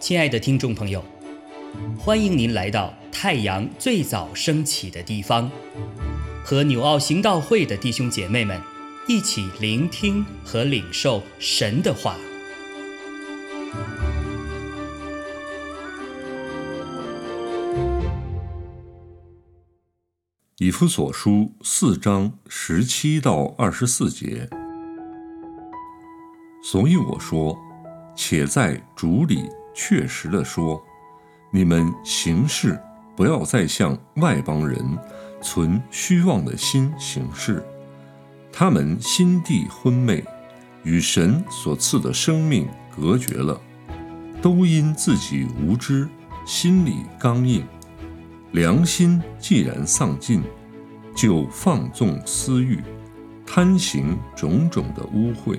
亲爱的听众朋友，欢迎您来到太阳最早升起的地方，和纽奥行道会的弟兄姐妹们一起聆听和领受神的话。以弗所书四章十七到二十四节，所以我说，且在主里确实的说，你们行事不要再像外邦人存虚妄的心行事，他们心地昏昧，与神所赐的生命隔绝了，都因自己无知，心里刚硬。良心既然丧尽，就放纵私欲，贪行种种的污秽。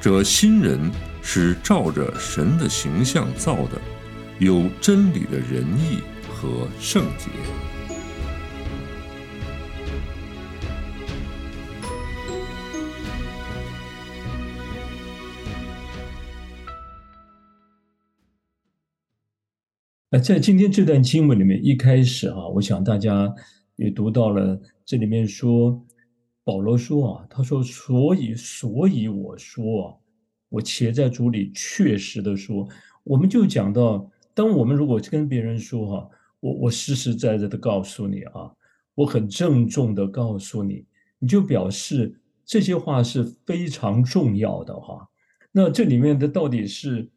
这新人是照着神的形象造的，有真理的仁义和圣洁。那在今天这段经文里面，一开始啊，我想大家也读到了，这里面说保罗说啊，他说，所以，所以我说啊，我且在主里确实的说，我们就讲到，当我们如果跟别人说哈，我我实实在在的告诉你啊，我很郑重的告诉你，你就表示这些话是非常重要的哈。那这里面的到底是？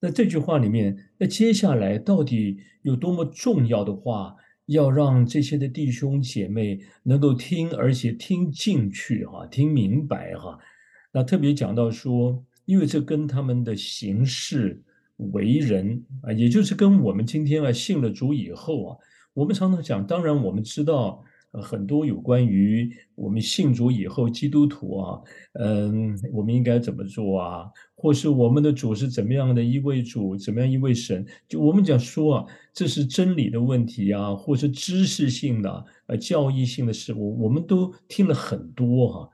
那这句话里面，那接下来到底有多么重要的话，要让这些的弟兄姐妹能够听，而且听进去哈，听明白哈。那特别讲到说，因为这跟他们的行事为人啊，也就是跟我们今天啊信了主以后啊，我们常常讲，当然我们知道。呃，很多有关于我们信主以后基督徒啊，嗯，我们应该怎么做啊？或是我们的主是怎么样的一位主，怎么样一位神？就我们讲说啊，这是真理的问题啊，或是知识性的、呃，教义性的事，我我们都听了很多哈。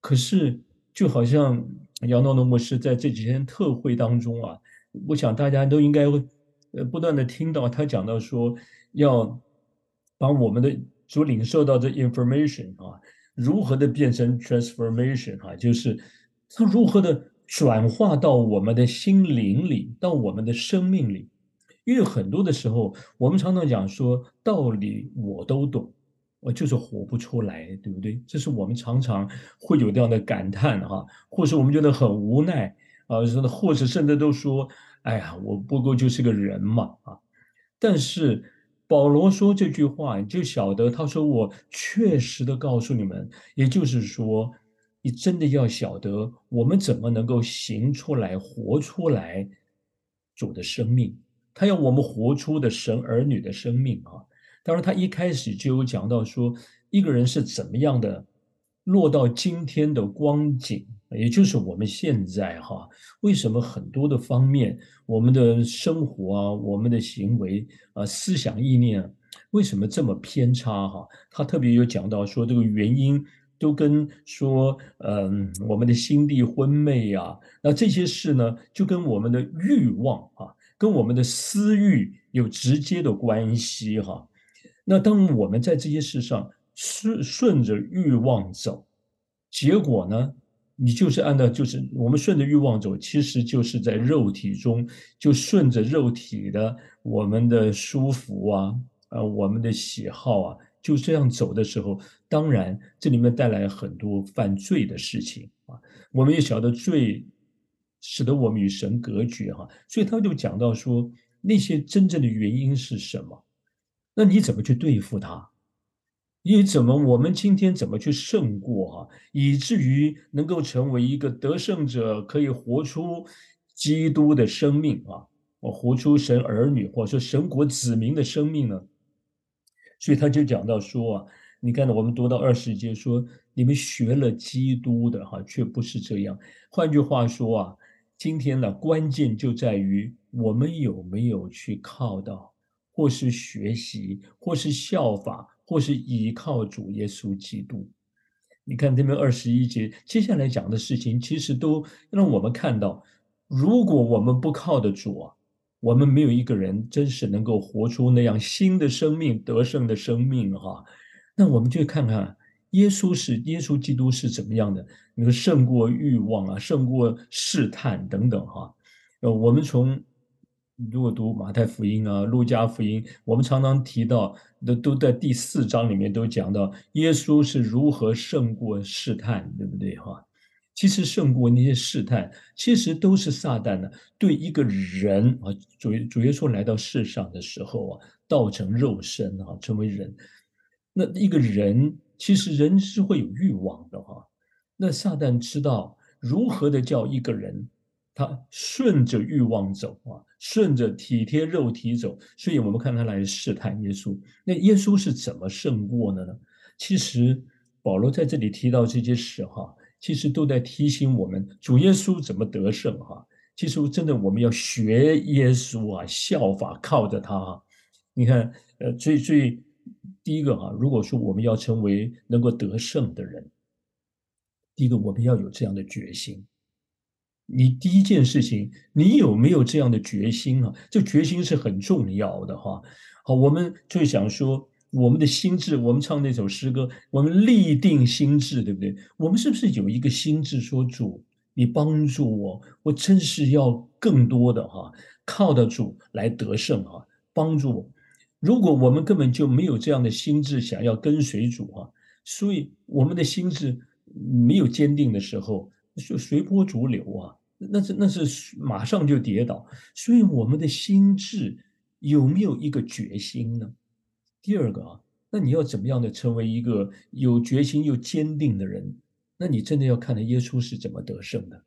可是，就好像杨道农牧师在这几天特会当中啊，我想大家都应该会呃不断的听到他讲到说，要把我们的。所领受到的 information 啊，如何的变成 transformation 啊，就是它如何的转化到我们的心灵里，到我们的生命里。因为很多的时候，我们常常讲说道理我都懂，我就是活不出来，对不对？这是我们常常会有这样的感叹哈，或是我们觉得很无奈啊，或者甚至都说，哎呀，我不过就是个人嘛啊，但是。保罗说这句话，你就晓得，他说我确实的告诉你们，也就是说，你真的要晓得，我们怎么能够行出来、活出来主的生命。他要我们活出的神儿女的生命啊！当然，他一开始就有讲到说，一个人是怎么样的落到今天的光景。也就是我们现在哈，为什么很多的方面，我们的生活啊，我们的行为啊，思想意念，为什么这么偏差哈？他特别有讲到说，这个原因都跟说，嗯，我们的心地昏昧呀，那这些事呢，就跟我们的欲望啊，跟我们的私欲有直接的关系哈。那当我们在这些事上顺顺着欲望走，结果呢？你就是按照，就是我们顺着欲望走，其实就是在肉体中，就顺着肉体的我们的舒服啊，啊，我们的喜好啊，就这样走的时候，当然这里面带来很多犯罪的事情啊。我们也晓得罪使得我们与神隔绝哈，所以他就讲到说那些真正的原因是什么？那你怎么去对付他他？你怎么我们今天怎么去胜过啊，以至于能够成为一个得胜者，可以活出基督的生命啊，我活出神儿女或者说神国子民的生命呢？所以他就讲到说啊，你看我们读到二十节说，你们学了基督的哈，却不是这样。换句话说啊，今天呢，关键就在于我们有没有去靠到，或是学习，或是效法。或是依靠主耶稣基督，你看这边二十一节，接下来讲的事情，其实都让我们看到，如果我们不靠的主啊，我们没有一个人真是能够活出那样新的生命、得胜的生命哈。那我们就看看耶稣是耶稣基督是怎么样的，你说胜过欲望啊，胜过试探等等哈。呃，我们从。如果读马太福音啊、路加福音，我们常常提到，都都在第四章里面都讲到耶稣是如何胜过试探，对不对哈？其实胜过那些试探，其实都是撒旦呢对一个人啊，主主耶稣来到世上的时候啊，道成肉身啊，成为人。那一个人其实人是会有欲望的哈。那撒旦知道如何的叫一个人。他顺着欲望走啊，顺着体贴肉体走，所以我们看他来试探耶稣。那耶稣是怎么胜过的呢？其实保罗在这里提到这些事哈，其实都在提醒我们主耶稣怎么得胜哈。其实真的我们要学耶稣啊，效法靠着他啊。你看，呃，最最第一个哈，如果说我们要成为能够得胜的人，第一个我们要有这样的决心。你第一件事情，你有没有这样的决心啊？这决心是很重要的哈。好，我们就想说，我们的心智，我们唱那首诗歌，我们立定心智，对不对？我们是不是有一个心智说主，你帮助我，我真是要更多的哈，靠得主来得胜哈，帮助我。如果我们根本就没有这样的心智，想要跟随主啊，所以我们的心智没有坚定的时候，就随波逐流啊。那是那是马上就跌倒，所以我们的心智有没有一个决心呢？第二个啊，那你要怎么样的成为一个有决心又坚定的人？那你真的要看看耶稣是怎么得胜的。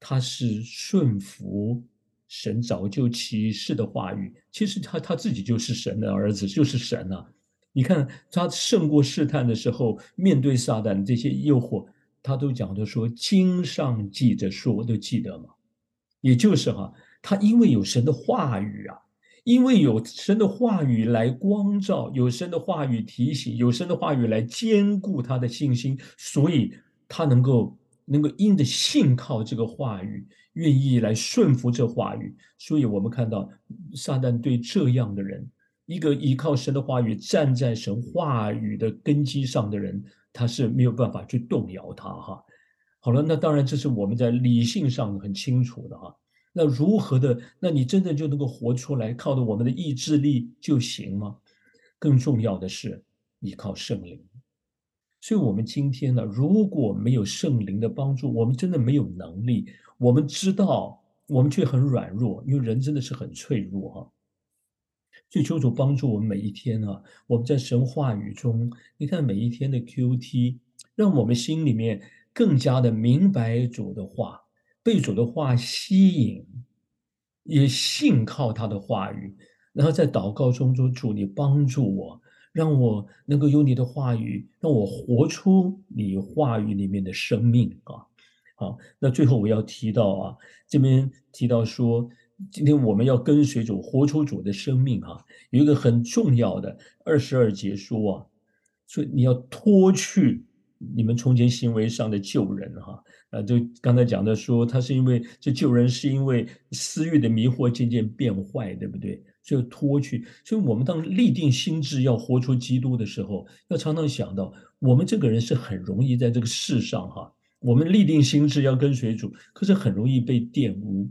他是顺服神早就启示的话语，其实他他自己就是神的儿子，就是神啊。你看他胜过试探的时候，面对撒旦这些诱惑。他都讲的说，经上记着说，我都记得嘛。也就是哈，他因为有神的话语啊，因为有神的话语来光照，有神的话语提醒，有神的话语来兼顾他的信心，所以他能够能够因着信靠这个话语，愿意来顺服这话语。所以我们看到撒旦对这样的人，一个依靠神的话语，站在神话语的根基上的人。他是没有办法去动摇他哈，好了，那当然这是我们在理性上很清楚的哈。那如何的？那你真的就能够活出来，靠着我们的意志力就行吗？更重要的是依靠圣灵。所以，我们今天呢，如果没有圣灵的帮助，我们真的没有能力。我们知道，我们却很软弱，因为人真的是很脆弱哈。就求主帮助我们每一天啊！我们在神话语中，你看每一天的 Q T，让我们心里面更加的明白主的话，被主的话吸引，也信靠他的话语，然后在祷告中说：“主，你帮助我，让我能够有你的话语，让我活出你话语里面的生命啊！”好，那最后我要提到啊，这边提到说。今天我们要跟随主，活出主的生命哈。有一个很重要的二十二节说啊，所以你要脱去你们从前行为上的旧人哈。啊，就刚才讲的说，他是因为这旧人是因为私欲的迷惑渐渐变坏，对不对？所以脱去。所以我们当立定心智要活出基督的时候，要常常想到，我们这个人是很容易在这个世上哈，我们立定心智要跟随主，可是很容易被玷污。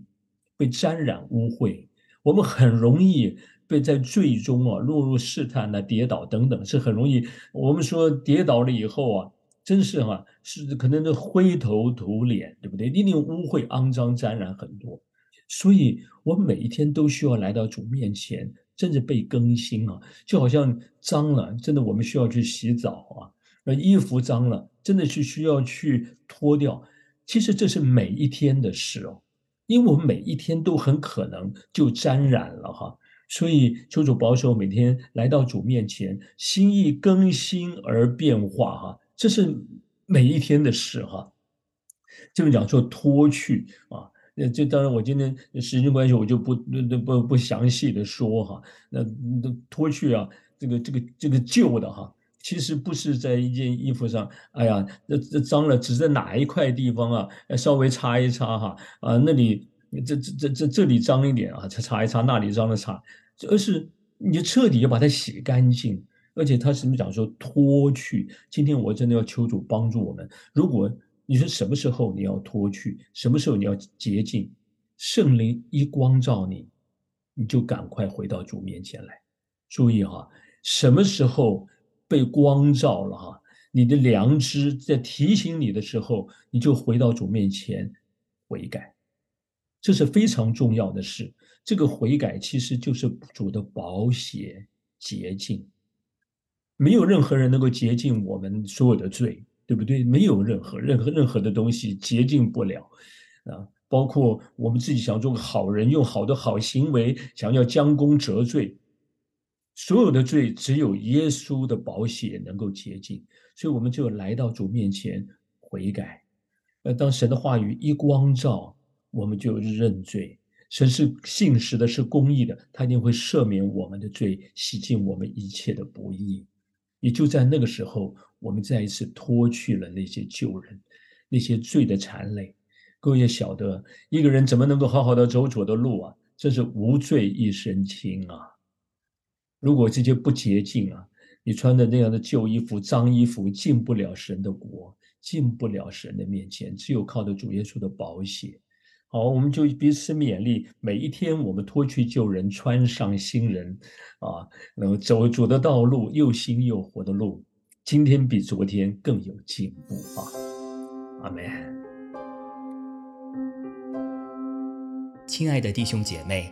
被沾染污秽，我们很容易被在最终啊落入试探、啊、跌倒等等，是很容易。我们说跌倒了以后啊，真是哈，是可能是灰头土脸，对不对？一定污秽、肮脏、沾染很多。所以，我们每一天都需要来到主面前，甚至被更新啊，就好像脏了，真的我们需要去洗澡啊，那，衣服脏了，真的是需要去脱掉。其实这是每一天的事哦，因为我们每一天都很可能就沾染了哈，所以求主保守每天来到主面前，心意更新而变化哈，这是每一天的事哈。这么讲说脱去啊。那这当然，我今天时间关系，我就不不不不详细的说哈。那脱去啊，这个这个这个旧的哈，其实不是在一件衣服上，哎呀，这这脏了，只在哪一块地方啊，稍微擦一擦哈啊，那里这这这这这里脏一点啊，擦擦一擦，那里脏了擦，而是你就彻底要把它洗干净，而且他什么讲说脱去？今天我真的要求主帮助我们，如果。你说什么时候你要脱去？什么时候你要洁净？圣灵一光照你，你就赶快回到主面前来。注意哈，什么时候被光照了哈？你的良知在提醒你的时候，你就回到主面前悔改，这是非常重要的事。这个悔改其实就是主的保险洁净，没有任何人能够洁净我们所有的罪。对不对？没有任何任何任何的东西洁净不了，啊，包括我们自己想做个好人，用好的好行为想要将功折罪，所有的罪只有耶稣的宝血能够洁净，所以我们就来到主面前悔改。呃，当神的话语一光照，我们就认罪。神是信实的，是公义的，他一定会赦免我们的罪，洗净我们一切的不义。也就在那个时候。我们再一次脱去了那些旧人，那些罪的残累。各位也晓得，一个人怎么能够好好的走主的路啊？这是无罪一身轻啊！如果这些不洁净啊，你穿的那样的旧衣服、脏衣服，进不了神的国，进不了神的面前。只有靠着主耶稣的宝血。好，我们就彼此勉励，每一天我们脱去旧人，穿上新人，啊，能走主的道路，又新又活的路。今天比昨天更有进步啊！阿门。亲爱的弟兄姐妹，